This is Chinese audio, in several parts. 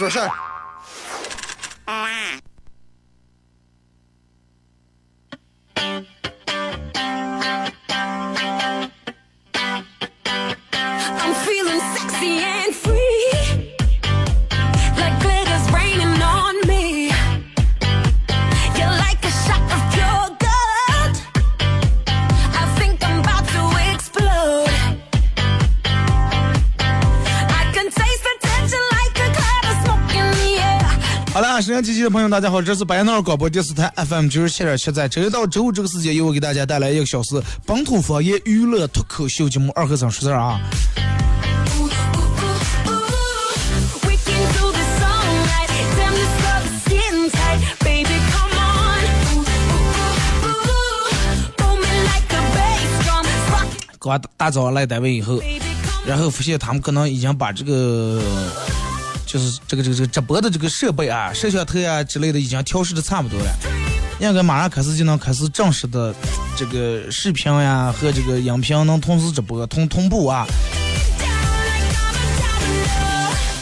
说事儿。机的朋友，大家好，这是白闹广播电视台 FM 九十七点七，在周一到周五这个时间，由我给大家带来一个小时本土方言娱乐脱口秀节目《二和尚说事儿》啊。刚大早来单位以后，然后发现他们可能已经把这个。就是这个这个这个直播的这个设备啊、摄像头啊之类的已经调试的差不多了，应该马上开始就能开始正式的这个视频呀和这个音频能同时直播同同步啊。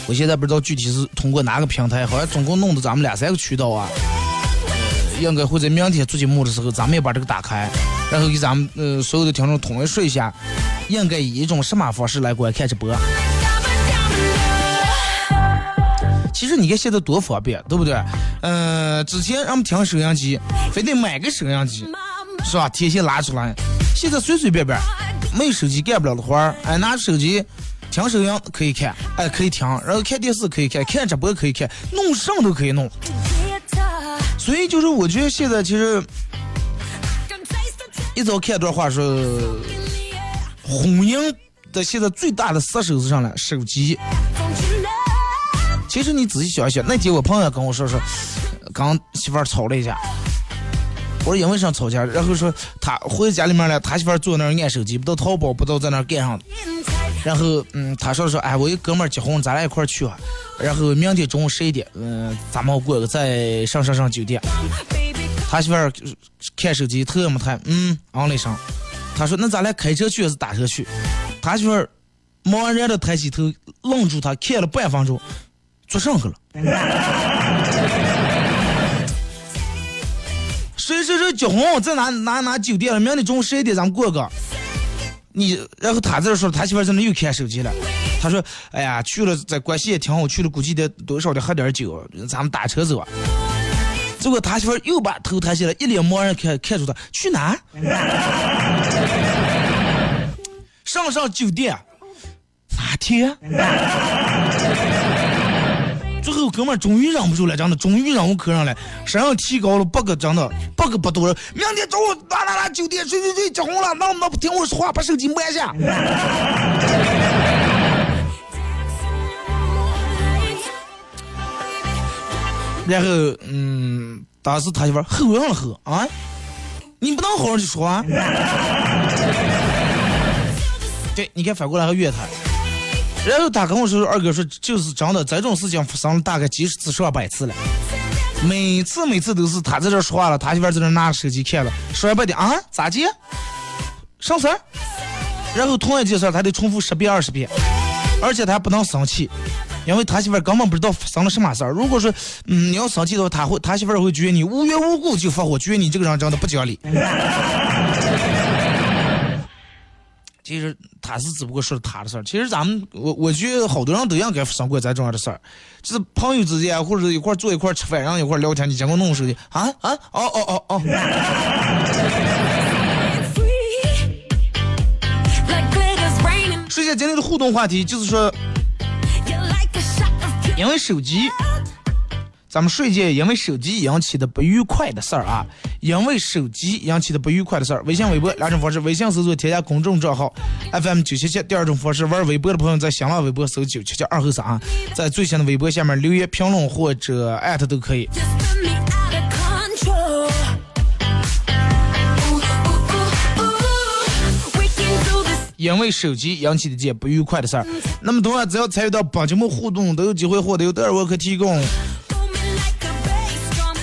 我现在不知道具体是通过哪个平台，好像总共弄的咱们俩三个渠道啊。应该会在明天做节目的时候，咱们也把这个打开，然后给咱们呃所有的听众统一说一下，应该以一种什么方式来观看直播。其实你看现在多方便，对不对？嗯、之前让我们听收音机，非得买个收音机，是吧？天线拉出来，现在随随便便，没有手机干不了的活儿，哎，拿着手机听收音可以看，哎，可以听，然后看电视可以看，看直播可以看，弄什么都可以弄。所以就是我觉得现在其实一早看一段话说，婚姻的现在最大的杀手是啥呢？手机。其实你仔细想一想，那天我朋友跟我说说，跟媳妇儿吵了一架。我说因为啥吵架？然后说他回家里面了，他媳妇坐那儿按手机，不到淘宝，不知道在那儿干啥。然后嗯，他说说，哎，我一哥们儿结婚，咱俩一块去啊。然后明天中午十一点，嗯、咱们过个在上上上酒店。他媳妇儿看手机，头也没抬，嗯，昂了一声。他说：“那咱俩开车去还是打车去？”他媳妇儿茫然的抬起头，愣住他，看了半分钟，做上去了。谁谁谁结婚在哪哪哪酒店了？明天中午十一点咱们过个。你，然后他在这说，他媳妇在那又看手机了。他说：“哎呀，去了在关系也挺好，去了估计得多少得喝点酒，咱们打车走啊。”结果他媳妇又把头抬起来，一脸茫然看看着他，去哪？上上酒店，哪天？最后哥们儿终于忍不住了，真的，终于忍无可忍了，身上提高了八个，真的八个不多了。明天中午哪哪哪酒店谁谁谁结婚了，能不能不听我说话，把手机摸一下？然后，嗯，当时他媳妇吼上了吼啊，你不能好好去说啊。对，你看反过来还怨他。然后他跟我说，二哥说就是真的，这种事情发生了大概几十次、上百次了。每次每次都是他在这说话了，他媳妇在这拿着手机看了，说完半天啊咋接？上词儿？然后同一件事他得重复十遍二十遍，而且他不能生气，因为他媳妇根本不知道发生了什么事儿。如果说嗯你要生气的话，他会他媳妇会觉得你无缘无故就发火，觉得你这个人真的不讲理。其实他是只不过说的他的事儿，其实咱们我我觉得好多人都应该发生过咱这样的事儿，就是朋友之间或者一块儿坐一块儿吃饭，然后一块儿聊天，你结果弄手机啊？啊？哦哦哦哦.说一下今天的互动话题，就是说因为手机，咱们睡觉因为手机引起的不愉快的事儿啊，因为手机引起的不愉快的事儿。微信、微博两种方式，微信搜索添加公众账号 FM 九七七。第二种方式，玩微博的朋友在新浪微博搜九七七二后三，在最新的微博下面留言评论或者艾特都可以。因为手机引起的这些不愉快的事儿，那么同样只要参与到本节目互动，都有机会获得由德尔沃克提供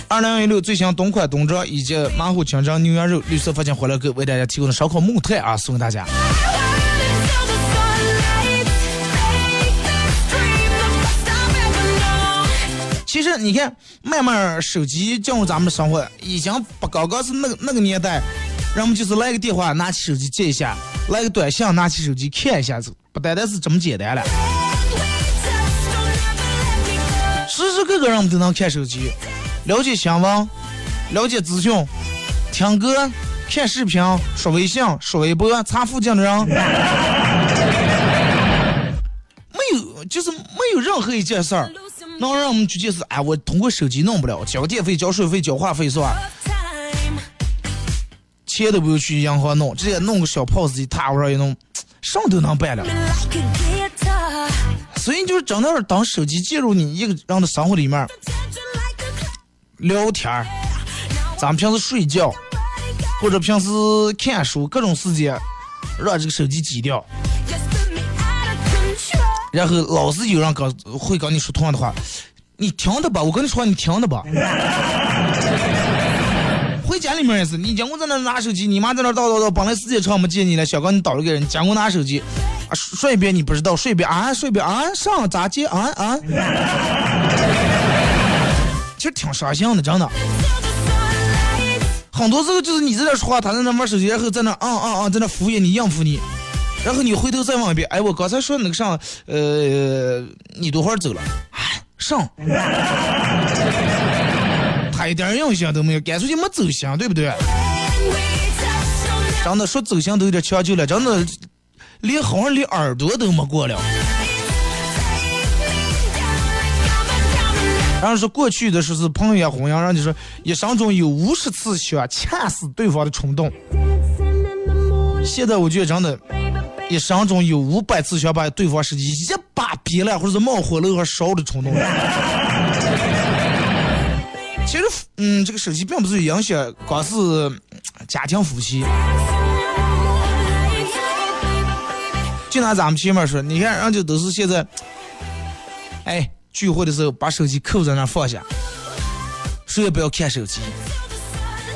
二零一六最新冬款冬装以及马虎清蒸牛羊肉绿色发现欢乐购为大家提供的烧烤木炭啊，送给大家。其实你看，慢慢手机进入咱们的生活，已经不刚刚是那个那个年代，人们就是来个电话，拿起手机接一下；来个短信，拿起手机看一下子，不单单是这么简单了。时时刻刻人们都能看手机，了解新闻，了解资讯，听歌、看视频、刷微信、刷微博、查附近的人，没有，就是没有任何一件事儿能让我们去就是，哎，我通过手机弄不了，交电费、交水费、交话费是吧？钱都不用去银行弄，直接弄个小 POS 机，踏上一弄，什么都能办了。所以就是真的是当手机进入你一个人的生活里面，聊天儿，咱们平时睡觉。或者平时看书各种时间，让这个手机挤掉，然后老是有人跟会跟你说同样的话，你听的吧，我跟你说，你听的吧。回家里面也是，你结果在那拿手机，你妈在那叨叨叨，本来时间长没见你了，小刚你叨了个人，结果拿手机，啊，说一遍你不知道，说一遍啊，说一遍啊，上咋接啊啊，实挺伤心的，真的。很多时候就是你在那说话，他在那玩手机，然后在那啊啊啊，在那敷衍你应付你，然后你回头再问一遍，哎，我刚才说那个啥，呃，你多会儿走了？上，他一点印象都没有，干脆就没走心，对不对？真的说走心都有点强求了，真的连好像连耳朵都没过了。然后说过去的时候是朋友也弘扬，然后就说一生中有五十次想掐死对方的冲动，现在我觉得真的。一生中有五百次想把对方手机一把别了，或者是冒火炉和烧的冲动。其实，嗯，这个手机并不是影响光是家庭夫妻。就拿咱们前面说，你看人家都是现在，哎，聚会的时候把手机扣在那放下，谁也不要看手机。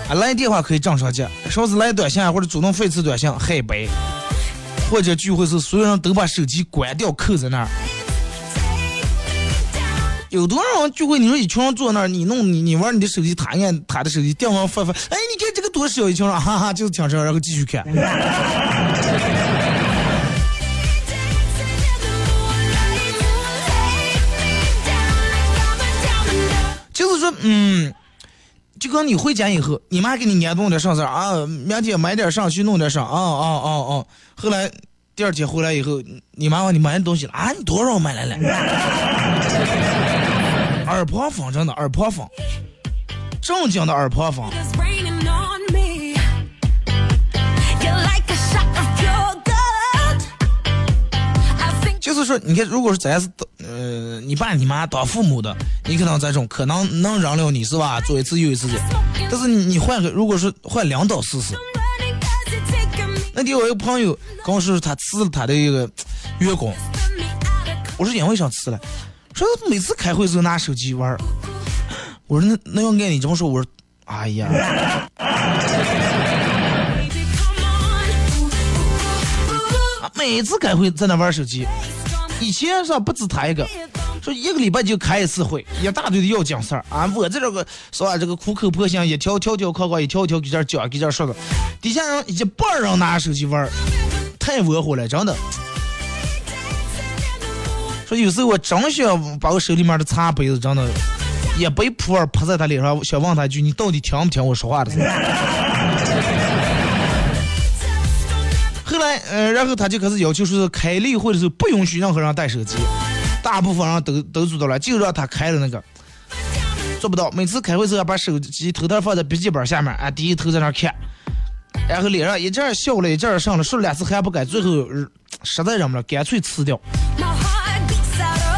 啊，来电话可以正常接，说是来短信或者主动废次短信，黑白。或者聚会时，所有人都把手机关掉，扣在那儿。有多少人聚会？你说一群人坐那儿，你弄你你玩你的手机，他按他的手机，电话发发，哎，你看这个多小一群人，哈哈，就是听这，然后继续看。嗯，就跟你回家以后，你妈给你安顿点啥事啊，明天买点上去弄点啥啊啊啊啊！后来第二天回来以后，你妈问你买的东西了啊，你多少买来了？耳旁风真的耳旁风，正经的耳旁风。就是说，你看，如果是咱是呃你爸你妈当父母的，你可能这种可能能忍了你是吧？做一次又一次的。但是你你换个，如果是换两刀试试，那天我一个朋友跟我说，他辞了他的一个员工，我说因为啥辞了？说每次开会都拿手机玩儿。我说那那要按你这么说，我说，哎呀，ooh, ooh. 每次开会在那玩手机。以前是不止他一个，说一个礼拜就开一次会，一大堆的要讲事儿啊！我这个是吧？这个苦口婆心，一条条条框框，一条条给这讲，给这说的，底下人一半人拿手机玩，太窝火了，真的。说有时候我真想把我手里面的茶杯子真的一杯普洱泼在他脸上，想问他一句：你到底听不听我说话的？呃，然后他就开始要求说，开例会的时候不允许任何人带手机，大部分人都都知道了，就让他开了那个，做不到。每次开会时候把手机偷偷放在笔记本下面，啊，低头在那看，然后脸上一阵笑了，一阵上了，说了两次还不改，最后实在忍不了，干脆辞掉。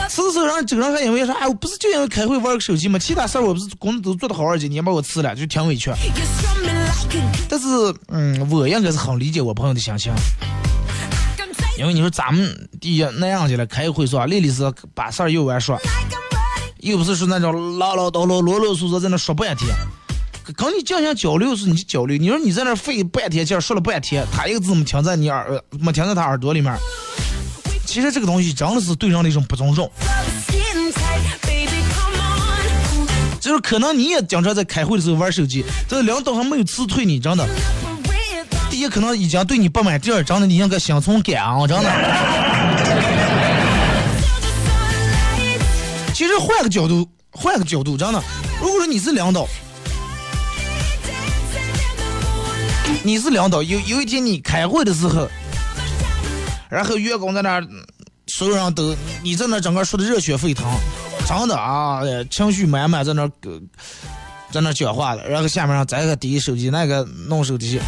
辞的时候，让这个人还因为说，哎，我不是就因为开会玩个手机吗？其他事儿我不是工作都做得好，而且你也把我辞了，就挺委屈。但是，嗯，我应该是很理解我朋友的心情，因为你说咱们第一那样去了，开会说？丽丽是把事儿又完说，又不是说那种唠唠叨叨、啰啰嗦嗦在那说半天。跟你进行交流是你交流，你说你在那费半天劲说了半天，他一个字没听在你耳，没听在他耳朵里面。其实这个东西真的是对人的一种不尊重。就是可能你也经常在开会的时候玩手机，这个领导还没有辞退你，真的。第一，可能已经对你不满；第二，真的你应该心存感恩，真的。其实换个角度，换个角度，真的，如果说你是领导，你是领导，有有一天你开会的时候，然后员工在那儿，所有人都你在那儿整个说的热血沸腾，真的啊，情绪满满在那儿。呃在那讲话了，然后下面让这个递手机，那个弄手机，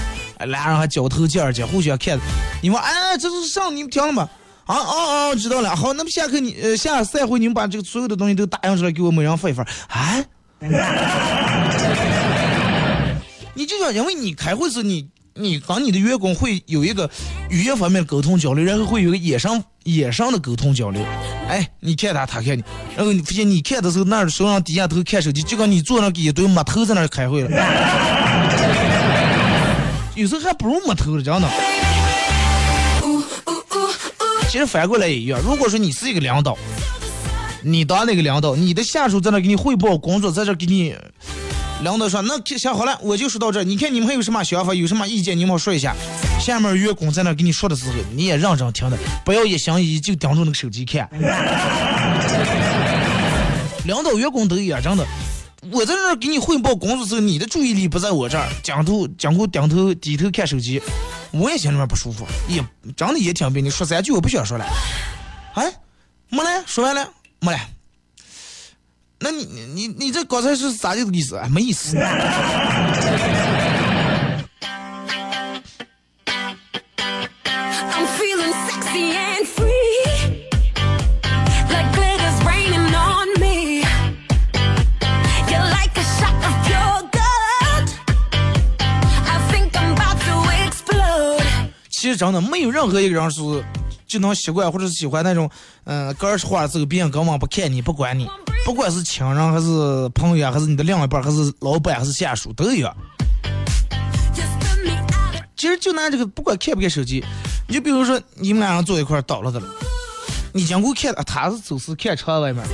俩人还交头接耳去，互相看。你们哎，这是上你们听了吗？啊啊啊！知道了。好，那么下课你呃下赛会你们把这个所有的东西都打印出来，给我每人发一份。啊？你就想，因为你开会时你你跟你的员工会有一个语言方面的沟通交流，然后会有个眼上眼上的沟通交流。哎，你看他，他看你，然后你发现你看的时候，那手上低下头看手机，就跟你坐那个一堆木头在那开会了。有时候还不如木头了，真的。其实反过来也一样，如果说你是一个领导，你当那个领导，你的下属在那给你汇报工作，在这给你，领导说那行好了，我就说到这，你看你们还有什么想法，有什么意见，你们说一下。下面员工在那给你说的时候，你也认真听的，不要一心一意就盯着那个手机看。领导员工都一样，真的。我在那给你汇报工作时候，你的注意力不在我这儿，讲头讲过顶头低头看手机，我也心里面不舒服，也真的也挺别扭。说三句我不想说了，哎，没了，说完了，没了。那你你你你这刚才是啥意思？意思。I'm about to explode. 其实真的没有任何一个人是就能习惯或者是喜欢那种，嗯、呃，个儿说话的时候别人根本不看你不管你，不管是亲人还是朋友，还是你的另一半，还是老板还是下属都一样。其实就拿这个，不管看不看手机，你就比如说你们俩人坐一块儿倒了的了，你经过看，他是走是看车外面，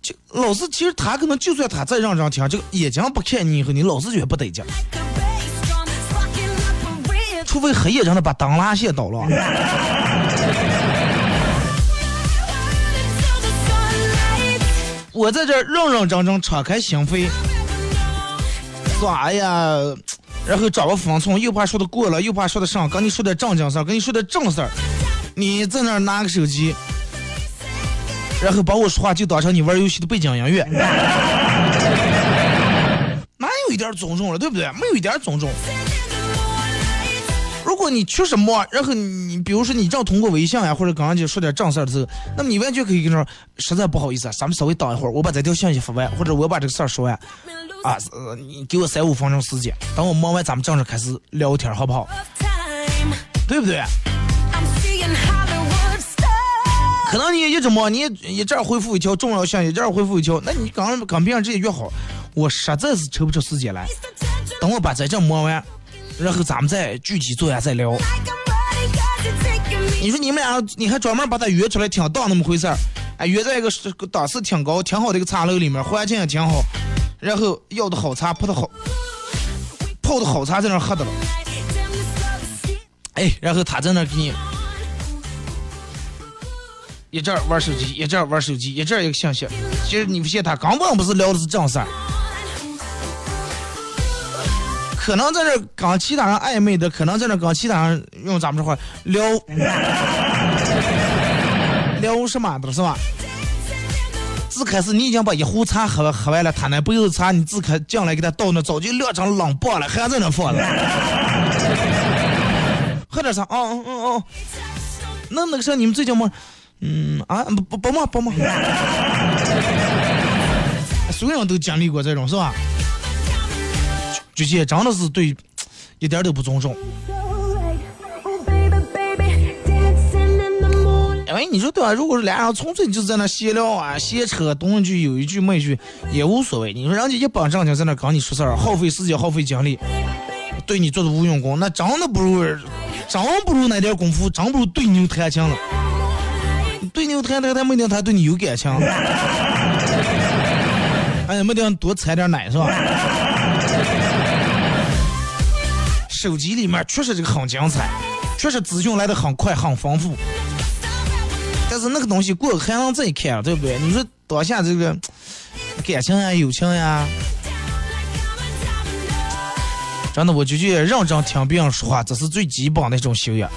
就老是其实他可能就算他再让人听，这个眼睛不看你以后，你老是觉得不得劲，除非黑夜真的把灯拉线倒了。我在这儿认认真真敞开心扉，说哎呀，然后找个方寸，又怕说的过了，又怕说的上，跟你说点正经事儿，跟你说点正事儿，你在那儿拿个手机，然后把我说话就当成你玩游戏的背景音乐，哪有一点尊重了，对不对？没有一点尊重。如果你确实忙，然后你比如说你正通过微信呀，或者刚刚就说点正事儿的时候，那么你完全可以跟他说，实在不好意思，咱们稍微等一会儿，我把这条信息发完，或者我把这个事儿说完，啊，呃，你给我三五分钟时间，等我忙完，咱们正式开始聊天，好不好？对不对？可能你一直忙，你一这儿回复一条重要信息，这儿回复一条，那你刚跟别人直接约好，我实在是抽不出时间来，等我把这阵忙完，然后咱们再具体坐下再聊。你说你们俩，你还专门把他约出来挺当那么回事儿，哎，约在一个是个档次挺高、挺好的一个茶楼里面，环境也挺好，然后要的好茶，泡的好，泡的好茶在那喝的了，哎，然后他在那给你一阵玩手机，一阵玩手机，一阵一个信息，其实你不信他根本不是聊的是正事儿，可能在这儿跟其他人暧昧的，可能在这儿跟其他人用咱们这话聊聊 什么的是吧？自开始你已经把一壶茶喝喝完了，他那杯子茶你自开进来给他倒那早就晾成冷棒了，还在那放着。喝点茶，哦哦哦哦，那那个啥，你们最近忙？嗯啊，不不不忙不忙。所有人都经历过这种是吧？这些真的是对，一点都不尊重。哎你说对吧？如果是俩人纯粹就在那闲聊啊、闲扯，东一句有一句没一句也无所谓。你说人家一本正经在那跟你说事儿，耗费时间、耗费精力，对你做的无用功，那真的不如，真不如那点功夫，真不如对牛弹琴了。对牛弹弹，他没定他对你有感情。哎呀，没定多掺点奶是吧？手机里面确实这个很精彩，确实资讯来的很快很丰富。但是那个东西过还能再看，对不对？你说当下这个感情呀、友情呀，真的，我就觉得认真听别人说话，这是最基本的一种修养。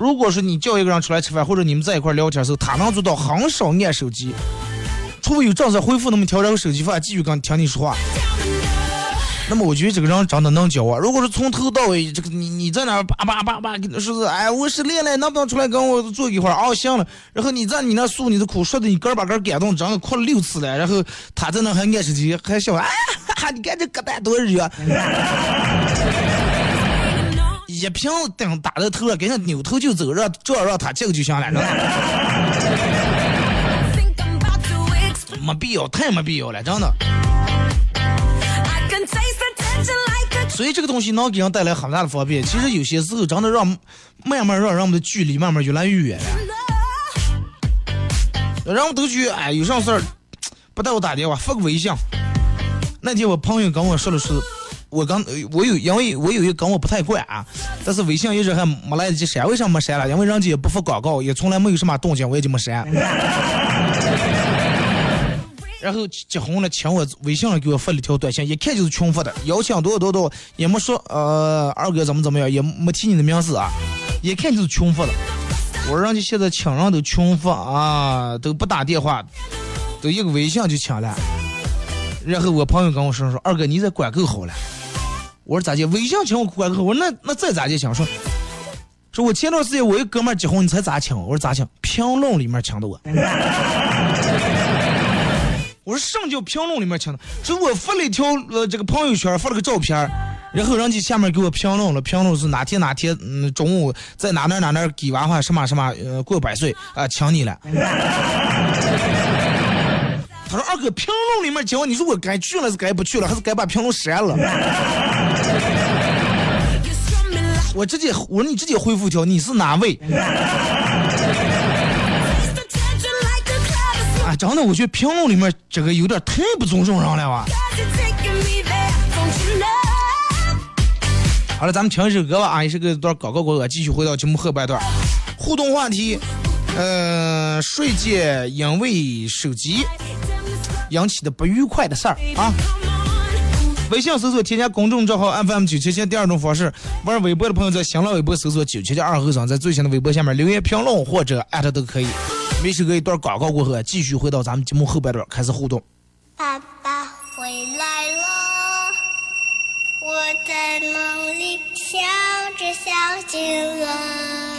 如果说你叫一个人出来吃饭，或者你们在一块聊天的时候，他能做到很少按手机，除非有正式回复那么条，然后手机放继续跟听你说话。那么我觉得这个人长得能教啊！如果是从头到尾，这个你你在那儿叭叭叭叭跟他说是，哎，我失恋了，能不能出来跟我坐一会儿？哦，行了。然后你在你那诉你的苦，说的你根儿把根儿感动，真的哭了六次了。然后他在那还按手机，还笑，哎，哈哈，你看这疙瘩多热！一瓶灯打到头了，给人扭头就走，让这让他这个就行了.没必要，太没必要了，真的。所以这个东西能给人带来很大的方便。其实有些时候真的让慢慢让让我们的距离慢慢越来越远了。love. 让我们都去，哎，有啥事儿不带我打电话，发个微信。那天我朋友跟我说的是，我刚我有因为我有一个跟我不太惯啊，但是微信一直还没来得及删，为什么没删了？因为人家也不发广告，也从来没有什么动静，我也就没删。然后结婚了，请我微信上给我发了条短信，一看就是群发的，邀请多少多少，也没说呃二哥怎么怎么样，也没提你的名字啊，一看就是群发的。我说人家现在请人都群发啊，都不打电话，都一个微信就请了。然后我朋友跟我说说，二哥你这管够好了。我说咋的？微信请我管够？我说那那再咋的请？说说我前段时间我一哥们儿结婚，你猜咋请？我说咋请？评论里面请的我。我说什么叫评论里面请的？说我发了一条呃这个朋友圈，发了个照片，然后人家下面给我评论了，评论是哪天哪天嗯中午在哪哪哪哪给娃娃什么什么呃过百岁啊、请你了。他说二哥评论里面讲，你说我该去了是该不去了，还是该把评论删了？我直接我说你直接回复一条，你是哪位？真的，我觉得评论里面这个有点太不尊重人了吧。好了，咱们听一首歌吧啊，也是个段广告过后，继续回到节目后半段。互动话题，呃，睡前因为手机引起的不愉快的事儿啊。微信搜索添加公众账号 FM 九七七，第二种方式，玩微博的朋友在新浪微博搜索九七七二和尚，在最新的微博下面留言评论或者艾特都可以。一首歌一段广告过后，继续回到咱们节目后半段开始互动。爸爸回来了，我在梦里想着笑醒了。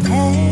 my.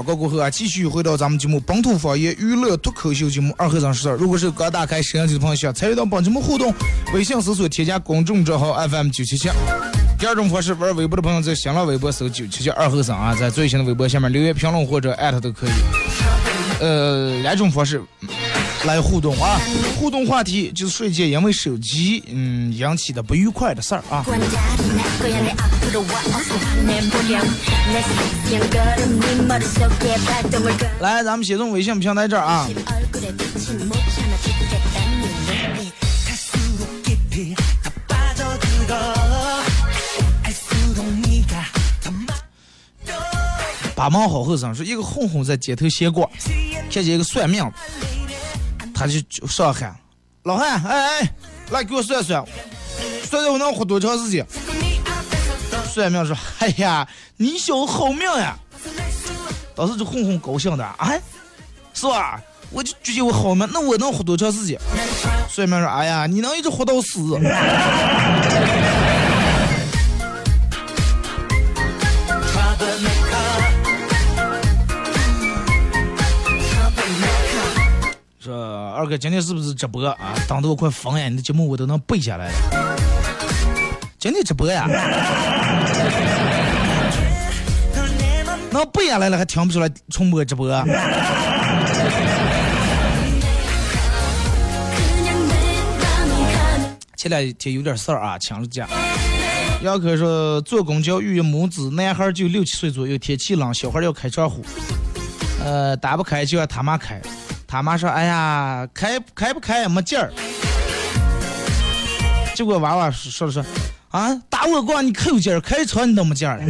广告过后啊，继续回到咱们节目本土方言娱乐脱口秀节目二和尚说事儿。如果是刚打开摄像机的朋友，想参与到本节目互动，微信搜索添加公众账号 FM 九七七。第二种方式，玩微博的朋友在新浪微博搜九七七二和尚啊，在最新的微博下面留言评论或者艾特都可以。呃，两种方式来互动啊！互动话题就是瞬间因为手机嗯引起的不愉快的事儿啊。来，咱们先从微信平台这儿啊。八毛好后生说，一个混混在街头闲逛，看见一个算命。他就就上喊：“老汉，哎哎，来给我算算，算算我能活多长时间？”算命说：“哎呀，你小子好命呀！”当时就哄哄高兴的，哎，是吧？我就觉得我好命，那我能活多长时间？算命说：“哎呀，你能一直活到死。”二哥今天是不是直播啊？等得我快疯呀！你的节目我都能背下来了。今天直播呀？能背下来了还听不出来重播直播？前两天有点事儿啊，请了假。杨可说坐公交遇母子，男孩就六七岁左右，天气冷，小孩要开窗户，呃，打不开就让他妈开，他妈说哎呀开开不开也没劲儿。结果娃娃说了说啊打我光你扣劲儿开车你都没劲儿。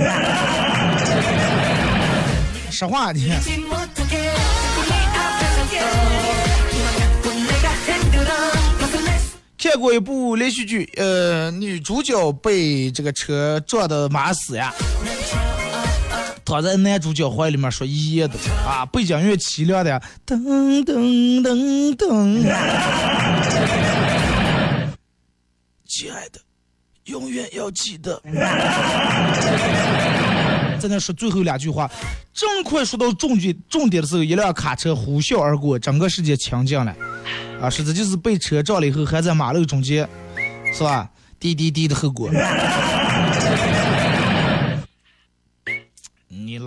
实话你。看看过一部连续剧呃女主角被这个车撞的马死呀。躺在男主角怀里面说一夜的啊，背景音乐凄凉的，噔噔噔噔。亲爱的，永远要记得。在那说最后两句话，正快说到重点重点的时候，一辆卡车呼啸而过，整个世界清静了。啊，实在就是被车撞了以后还在马路中间，是吧？滴滴滴的后果。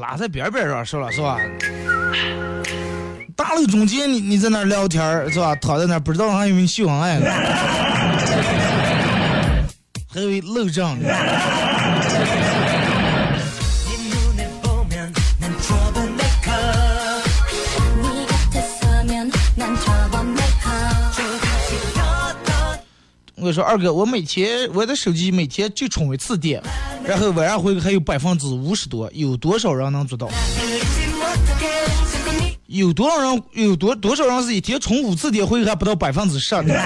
拉在边边上是了是吧？大路中间你你在那聊天是吧？躺在那不知道还以为秀恩爱呢，还以为漏账呢。我说二哥，我每天我的手机每天就充一次电，然后晚上回还有百分之五十多，有多少人能做到？有多少人有多多少人是一天充五次电，回还不到百分之十呢？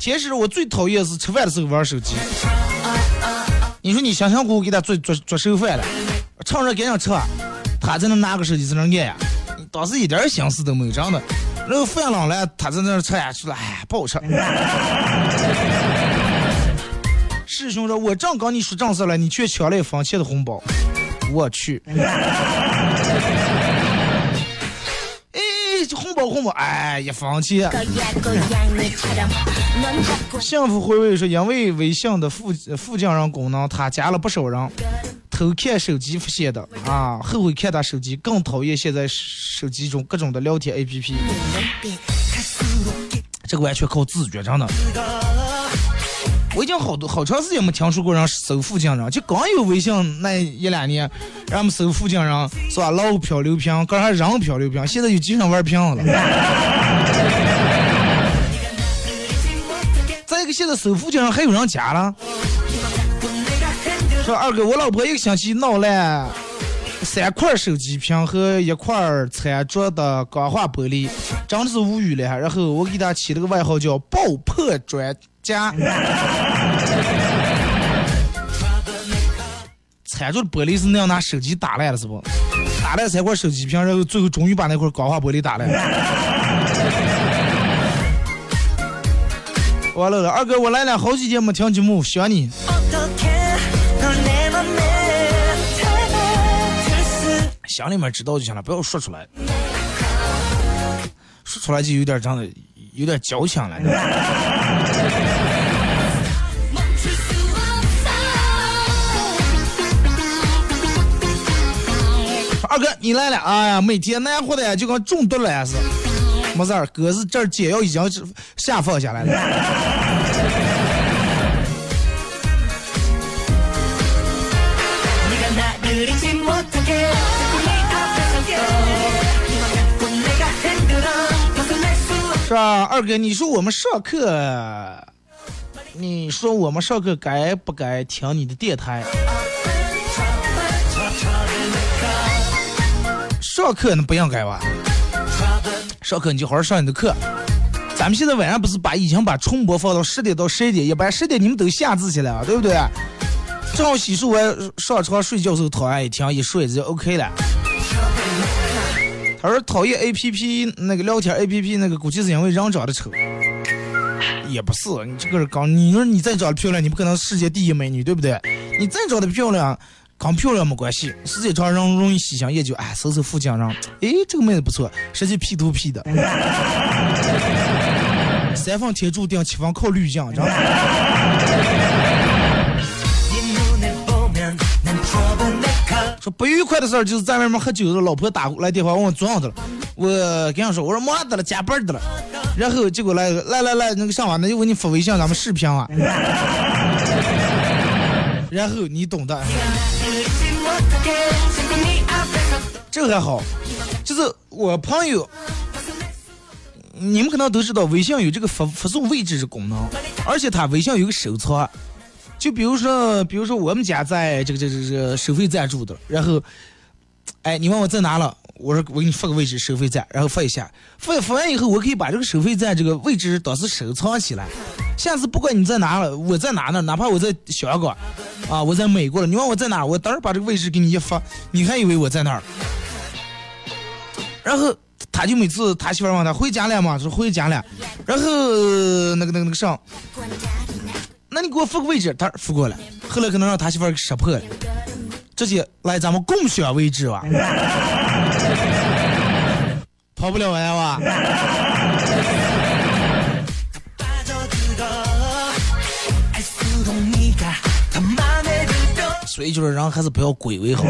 其实我最讨厌是吃饭的时候玩手机。你说你辛辛苦苦给他做做做剩饭了，趁热赶紧吃，他才能拿个手机在那按呀。当时一点心思都没有，真的。那个饭冷了，他在那儿吃下去了，哎，不好吃。师兄说：“我正跟你说正事了，你却抢了一分钱的红包，我去！哎，红包红包，哎，一分钱。幸福回味说，因为微信的附附近人功能，他加了不少人。”偷看手机发现的啊，后悔看他手机，更讨厌现在手机中各种的聊天 APP，这个完全靠自觉，真的。我已经好多好长时间没听说过人搜附近人，就刚有微信那一两年，让我们搜附近人是吧？老漂流瓶，刚还人漂流瓶，现在就经常玩瓶了。再一个，现在搜附近人还有人加了。说二哥，我老婆一个星期闹了三块手机屏和一块餐桌的钢化玻璃，真的是无语了。然后我给她起了个外号叫“爆破专家”。餐桌的玻璃是那样拿手机打烂了，是不？打烂三块手机屏，然后最后终于把那块钢化玻璃打烂。完了了，二哥，我来了好几天没听节目，想你。心里面知道就行了，不要说出来，说出来就有点这样的，有点矫情了。二哥，你来了！哎呀，每天难活的，就跟中毒了呀是。没事儿，哥是这儿解药已经下放下来了。是吧，二哥，你说我们上课，你说我们上课该不该听你的电台？上课那不应该吧？上课你就好好上你的课。咱们现在晚上不是把已经把重播放到十点到十一点，一般十点你们都下自习了，对不对？正好洗漱完上床睡觉时候躺下一听，一睡就 OK 了。而讨厌 A P P 那个聊天 A P P 那个，估计是因为人长得丑。也不是，你这个人刚，你说你再长得漂亮，你不可能世界第一美女，对不对？你再长得漂亮，刚漂亮没关系，时间长人容易喜新厌旧，哎，搜搜附近人，哎，这个妹子不错，实际 P 图 P 的。三分天注定，七分靠滤镜，知道吗？说不愉快的事儿就是在外面喝酒的，老婆打过来电话问我做样子了，我跟他说我说忙的了，加班的了，然后结果来来来来那个上网那就给你发微信，咱们视频啊，然后你懂的，这个还好，就是我朋友，你们可能都知道微信有这个发发送位置的功能，而且它微信有个收藏。就比如说，比如说我们家在这个这个这个收费站住的，然后，哎，你问我在哪了，我说我给你发个位置，收费站，然后发一下，发发完以后，我可以把这个收费站这个位置当时收藏起来，下次不管你在哪了，我在哪呢，哪怕我在香港，啊，我在美国了，你问我在哪，我当时把这个位置给你一发，你还以为我在那儿，然后他就每次他媳妇问他回家了吗？说回家了，然后那个那个那个上。那你给我发个位置，他发过来，后来可能让他媳妇儿给识破了，直接来咱们共享位置吧，跑不了完吧？所以就是人还是不要鬼为好，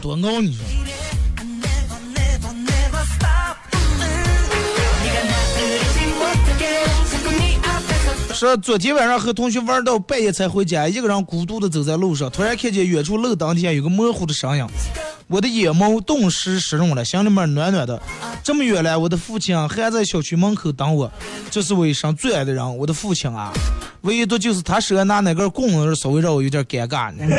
多熬你说。说昨天晚上和同学玩到半夜才回家，一个人孤独的走在路上，突然看见远处路灯底下有个模糊的身影，我的眼眸顿时湿润了，心里面暖暖的。这么远了，我的父亲还在小区门口等我，这是我一生最爱的人，我的父亲啊，唯独就是他手上拿那根棍子，稍微让我有点尴尬呢。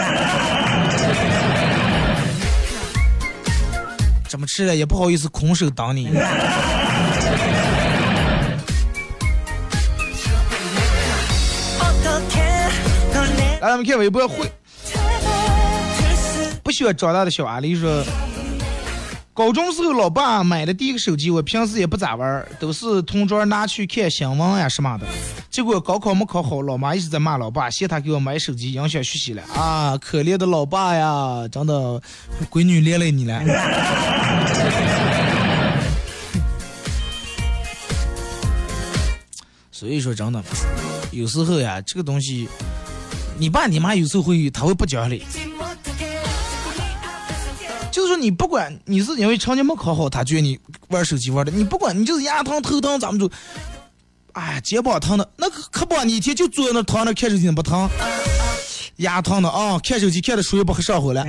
怎么吃了也不好意思空手等你。来，咱们看微博会。不喜欢长大的小阿丽说，高中时候老爸买的第一个手机，我平时也不咋玩，都是同桌拿去看新闻呀什么的。结果高考没考好，老妈一直在骂老爸，嫌他给我买手机影响学习了。啊，可怜的老爸呀，真的，闺女连累你了。所以说，真的，有时候呀，这个东西。你爸你妈有时候会他会不讲理，就是说你不管你是因为成绩没考好，他觉得你玩手机玩的，你不管你就是牙疼头疼咱们就，哎肩膀疼的，那可不你一天就坐在那躺着看手机不疼，牙疼的啊，看手机看的书也不上火了，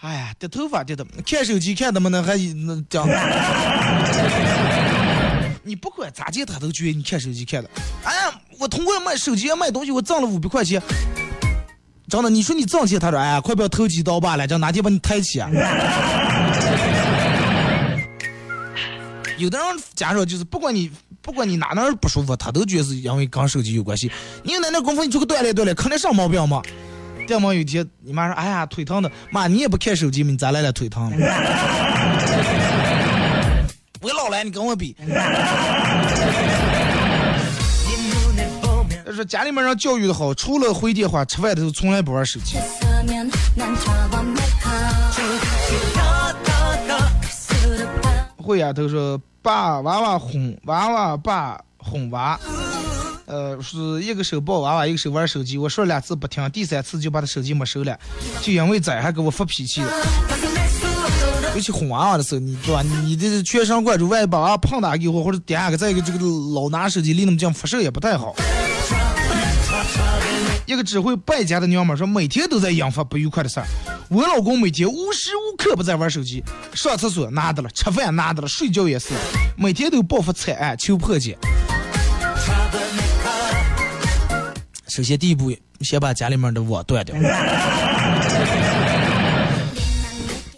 哎呀掉头发掉的，看手机看的么能还那讲。你不管咋见他都觉得你看手机看的。哎呀，我通过卖手机卖东西，我挣了五百块钱。真的，你说你挣钱，他说哎呀，快不要投机倒把了，叫哪天把你抬起啊？有的人假如就是不管你不管你哪哪不舒服，他都觉得是因为跟手机有关系。你有那点功夫，你出去锻炼锻炼，肯定上毛病嘛。电毛有一天，你妈说哎呀腿疼的，妈你也不看手机，你咋来了腿疼？我老来，你跟我比。就是家里面人教育的好除了回电话吃饭的时候从来不玩手机。会呀他是爸娃娃哄娃娃爸哄娃。呃是一个手抱娃娃一个手玩手机。我说两次不听第三次就把他手机没收了就因为崽还给我发脾气了。尤其哄娃娃的时候你说你这全神贯注万一把娃娃碰打给我或者点个再一个这个老拿手机离那么近辐射也不太好。一个只会败家的娘们儿说，每天都在引发不愉快的事儿。我老公每天无时无刻不在玩手机，上厕所拿的了，吃饭拿的了，睡觉也是，每天都报复惨案求破解。首先第一步，先把家里面的网断掉。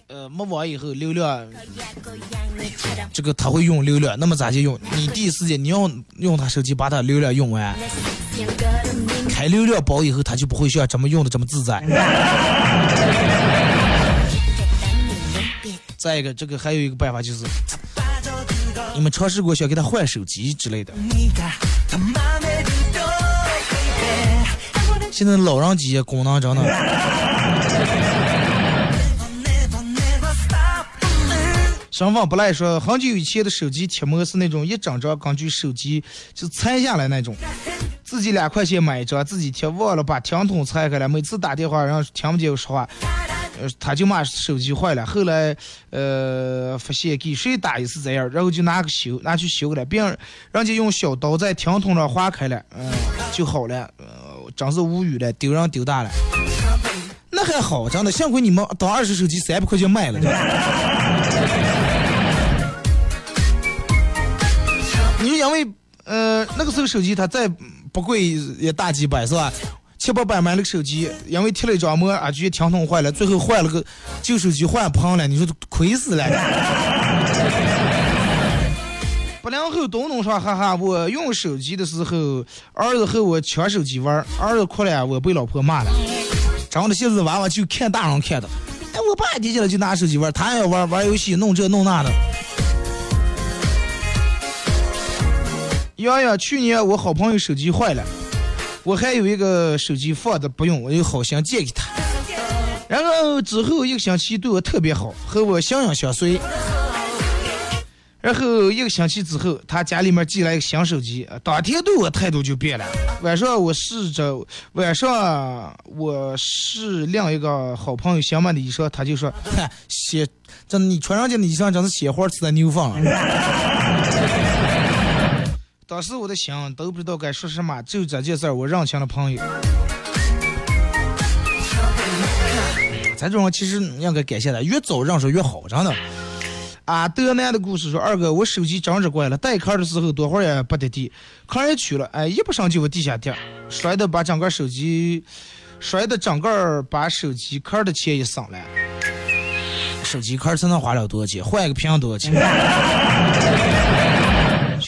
呃，没网以后流量，这个他会用流量，那么咋就用？你第一时间你要用他手机把他流量用完，开流量包以后他就不会像这么用的这么自在。再一个，这个还有一个办法就是，你们尝试过想给他换手机之类的。现在老人机功能真的，身份不赖说，很久以前的手机贴膜是那种一整张根据手机就拆下来那种，自己两块钱买一张，自己贴，忘了把听筒拆开了，每次打电话然后听不见我说话。呃，他就骂手机坏了，后来呃发现给谁打也是这样，然后就拿个修拿去修了，别人人家用小刀在听筒上划开了，嗯、就好了，呃，真是无语了，丢人丢大了。那还好，真的，幸亏你们当二手手机三百块钱卖了。你就因为呃那个时候手机它在不贵也大几百是吧？七八百买了个手机，因为贴了一张膜，啊，觉得听筒坏了，最后换了个旧手机换胖了，你说亏死了。八零后东东说：“哈哈，我用手机的时候，儿子和我抢手机玩，儿子哭了，我被老婆骂了。长的现在娃娃就看大人看的，哎，我爸提起来就拿手机玩，他也要玩玩游戏，弄这弄那的。洋洋，去年我好朋友手机坏了，我还有一个手机放着不用，我就好心借给他。然后之后一个星期对我特别好，和我相影相随。然后一个星期之后，他家里面寄来一个新手机，当天对我态度就变了。晚上我试着，晚上我试另一个好朋友想买的衣裳，他就说：“哼，血，真的你穿上这的衣裳真是鲜花刺在牛粪了。”当时我的心都不知道该说什么，就这件事儿，我认清了朋友。咱这种其实应该感谢他，越早认识越好，真的。啊，德南的故事说，二哥，我手机真是坏了，带壳的时候多会儿也不得地，壳也取了，哎，一不上就往地下掉，摔的把整个手机，摔的整个把手机壳的钱也省了。手机壳才能花了多少钱？换一个屏多少钱？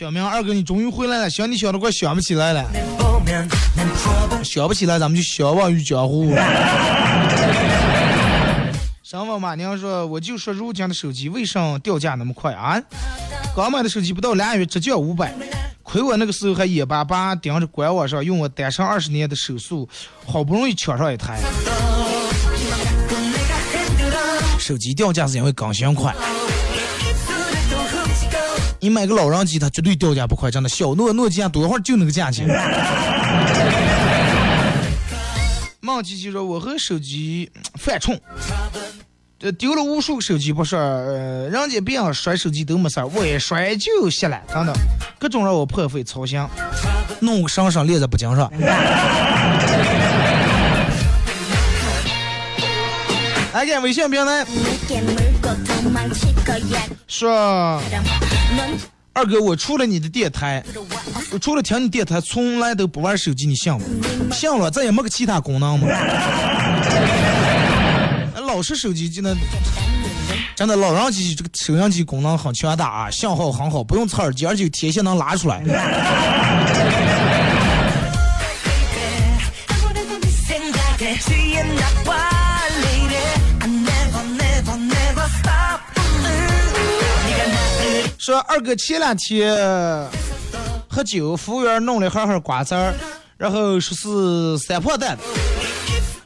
小明，二哥，你终于回来了，想你想的快想不起来了，想不起来，咱们就相忘于江湖。什么马娘说，我就说如今的手机为啥掉价那么快啊？刚买的手机不到俩月直降五百，亏我那个时候还眼巴巴盯着官网上用我单身二十年的手速，好不容易抢上一台。手机掉价是因为更新快。你买个老人机，它绝对掉价不快，真的。小诺诺基亚多会儿就那个价钱。梦琪琪说：“我和手机犯冲，这丢了无数个手机不说，人家别人摔手机都没事儿，我一摔就卸了，真的，各种让我破费操心，弄个上上链子不经上。来看微信平台说。”넌二哥，我除了你的电台，我除了听你电台，从来都不玩手机，你信吗？信了，咱也没个其他功能吗？老式手机就那，真的老人机这个收音机功能很强大啊，信号很好，不用插耳机，而且有天线能拉出来。说二哥前两天喝酒，服务员弄了一盒盒瓜子儿，然后说是三破蛋的。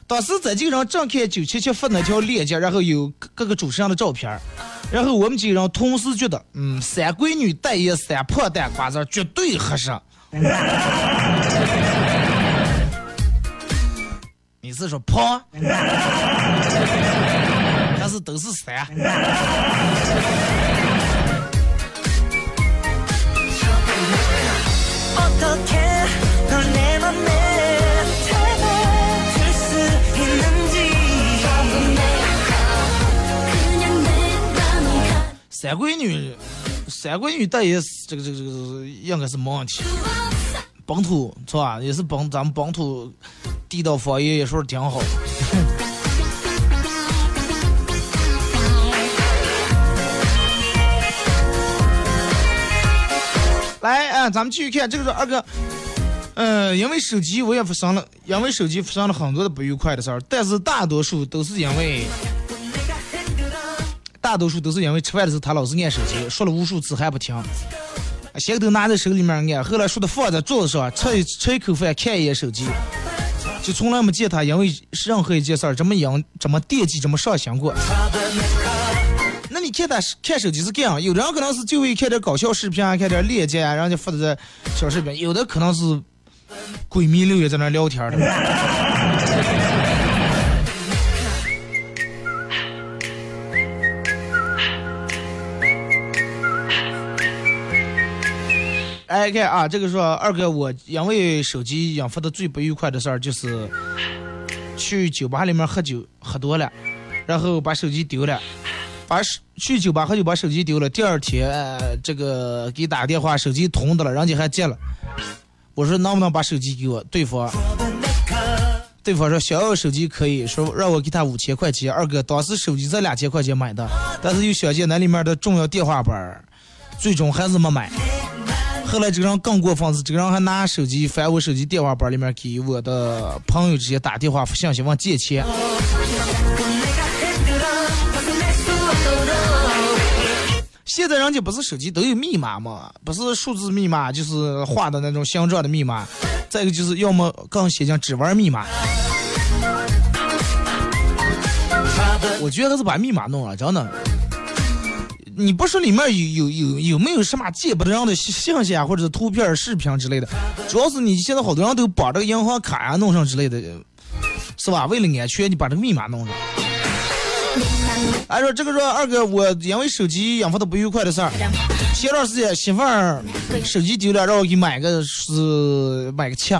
当时在这个人正看九七七发那条链接，然后有各个主持人的照片然后我们几个人同时觉得，嗯，三闺女带一三破蛋瓜子绝对合适。你是说胖？还是都是三？三闺女，三闺女但也是这个这个这个应该是没问题。本土是吧？也是本咱们本土地道方言也说是挺好。来，啊，咱们继续看，这个是二哥，嗯，因为手机我也发生了，因为手机发生了很多的不愉快的事儿，但是大多数都是因为，大多数都是因为吃饭的时候他老是按手机，说了无数次还不听，先都拿在手里面按，后来说的放在桌子上，吃一吃一口饭看一眼手机，就从来没见他因为任何一件事儿这么养、这么惦记、这么上心过。你看他看手机是这样，有的人可能是就为看点搞笑视频啊，看点链接啊，人家发的小视频；有的可能是闺蜜六月在那聊天的。哎，看啊，这个说二哥，我因为手机引发的最不愉快的事儿就是去酒吧里面喝酒喝多了，然后把手机丢了。把手去酒吧喝酒把手机丢了，第二天、这个给打电话，手机通的了，人家还接了。我说能不能把手机给我？对方对方说想要手机可以，说让我给他五千块钱。二哥当时手机才两千块钱买的，但是又想见那里面的重要电话本，最终还是没买。后来这个人更过分是，这个人还拿手机翻我手机电话本里面给我的朋友直接打电话发信息问借钱。现在人家不是手机都有密码吗？不是数字密码，就是画的那种形状的密码。再一个就是要么更写进指纹密码。我觉得还是把密码弄了，真的。你不说里面有有有有没有什么见不得人的信息啊，或者是图片、视频之类的？主要是你现在好多人都把这个银行卡呀弄上之类的，是吧？为了安全，你把这个密码弄上。哎，说这个说二哥，我因为手机引发的不愉快的事儿，前段时间媳妇儿手机丢了，让我给买个是买个七。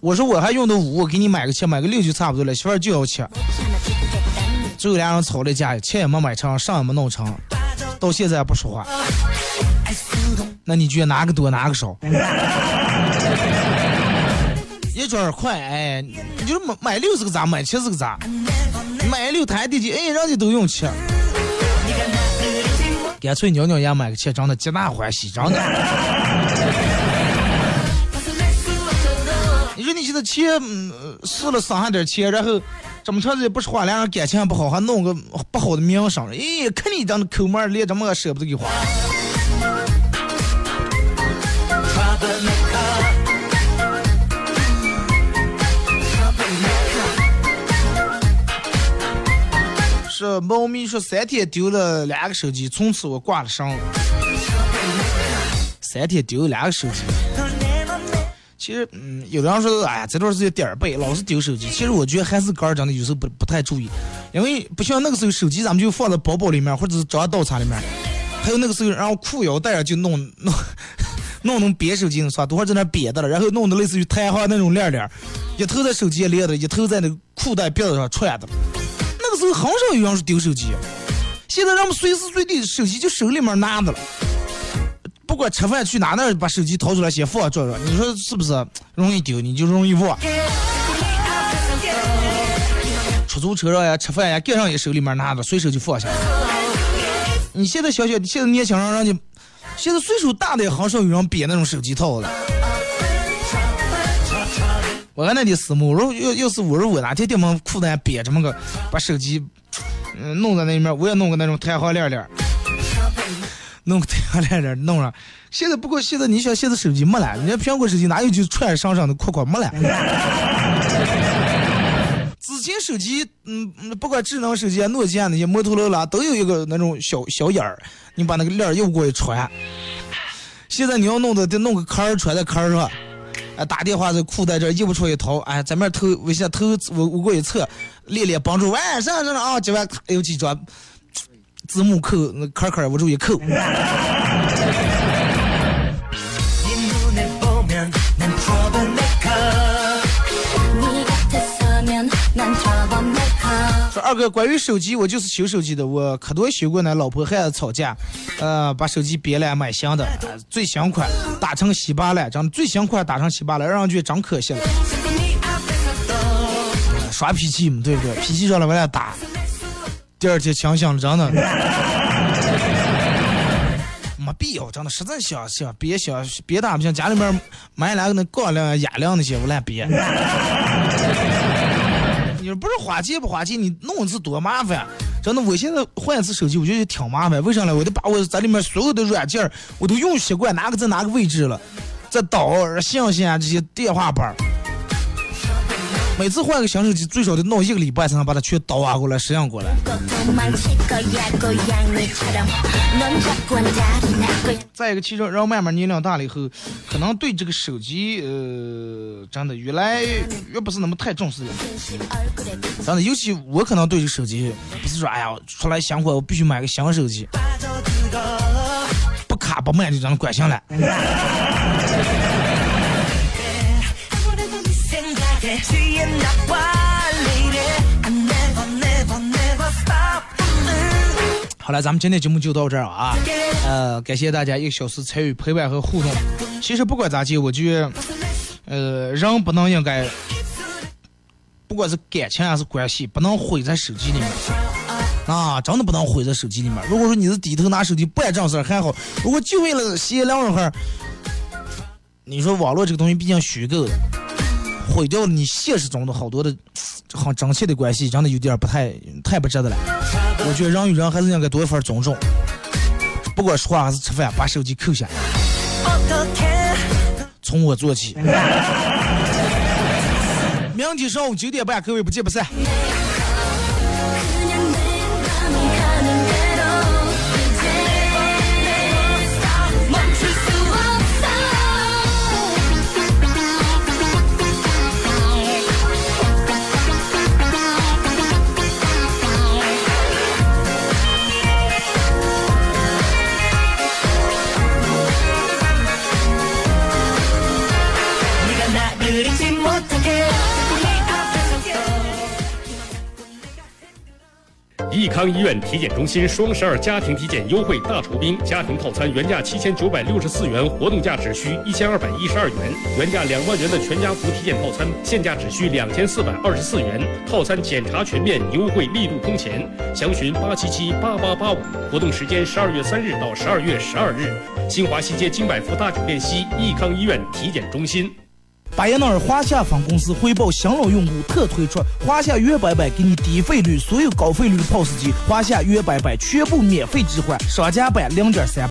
我说我还用的五，我给你买个七，买个六就差不多了。媳妇儿就要七，最后俩人吵了架，钱也没买成，上也没弄成，到现在还不说话。那你觉得哪个多哪个少？一转快，哎，你就是买买六是个咋，买七是个咋？买六台地基，哎，人家都用七，干脆鸟鸟也买个七，真的皆大欢喜，真的。你说你现在钱嗯试了省下点钱，然后这么长时间不说话，两人感情还不好，还弄个不好的名声，哎，看你这抠门，连这么个舍不得给花。是猫咪说三天丢了两个手机，从此我挂了绳了。三天丢了两个手机，其实嗯，有的人说哎呀这段时间点儿背，老是丢手机。其实我觉得还是个人真的有时候不不太注意，因为不像那个时候手机咱们就放在包包里面或者是装刀叉里面，还有那个时候然后裤腰带上就弄弄 弄弄别手机是吧？多会在那别的了，然后弄的类似于弹簧那种链链，一头在手机连的，一头在那个裤带别子上串的。很少有人是丢手机，现在人们随时随地手机就手里面拿着了，不管吃饭去哪那把手机掏出来先放这着，你说是不是容易丢？你就容易忘。出租车上呀，吃饭呀，盖上也手里面拿着，随手就放下了。你现在想想，现在年轻人让你现在岁数大的也很少有人编那种手机套了。我那的私募，如果要要是我说我哪天电门裤子别这么个，把手机嗯弄在那面，我也弄个那种弹簧链链，弄个太阳来弄上。现在不过现在你想现在手机没了，人家苹果手机哪有就穿上上的裤裤没了。之前手机，嗯，嗯不管智能手机啊、诺基亚那些摩托罗拉都有一个那种小小眼儿，你把那个链儿又过去穿。现在你要弄的，得弄个坎儿穿在坎儿上，哎，打电话在裤袋这儿一不出一掏，哎，咱们头微信偷我我过一测，练练帮助，喂，上上上啊，今晚有几张字幕扣，那坎儿坎儿我注意扣。二哥，关于手机，我就是修手机的，我可多修过呢，老婆孩子吵架，呃，把手机别了买新的，呃最新款打成稀巴烂，真的最新款打成稀巴烂，让人觉得真可惜了。呃耍脾气嘛，对不对？脾气上来我俩打，第二天清醒了，真的。没必要，真的，实在想想别想别打不行，家里面买两个那钢梁、哑铃那些，我来别。你不是花钱不花钱，你弄一次多麻烦。真的，我现在换一次手机，我觉得挺麻烦。为啥呢？我得把我在里面所有的软件我都用习惯，哪个在哪个位置了，在导信息啊这些电话本儿。每次换个新手机最少得弄一个礼拜才能把它全倒挖过来适应过来。再一个其实人慢慢年龄大了以后可能对这个手机呃真的越来越不是那么太重视了。真的尤其我可能对这个手机不是说哎呀出来想货我必须买个新手机。不卡不慢就让他们关心了。好了，咱们今天节目就到这儿啊，呃，感谢大家一个小时参与陪伴和互动。其实不管咋地，我觉得，呃，人不能应该，不管是感情还是关系，不能毁在手机里面。啊，真的不能毁在手机里面。如果说你是低头拿手机不干正事儿还好，如果就为了闲聊一会儿，你说网络这个东西毕竟虚构的，毁掉了你现实中的好多的很真切的关系，真的有点不太太不值得了。我觉得人与人还是应该多一份尊重，不管说话还是吃饭，把手机扣下，从我做起。明天上午九点半，各位不见不散。益康医院体检中心双十二家庭体检优惠大酬宾，家庭套餐原价七千九百六十四元，活动价只需一千二百一十二元；原价两万元的全家福体检套餐，现价只需两千四百二十四元。套餐检查全面，优惠力度空前，详询八七七八八八五。活动时间十二月三日到十二月十二日，新华西街金百福大酒店西益康医院体检中心。巴彦淖尔华夏分公司回报新老用户特推出华夏悦百百，给你低费率所有高费率的 POS 机，华夏悦百百全部免费置换，商家版零点三。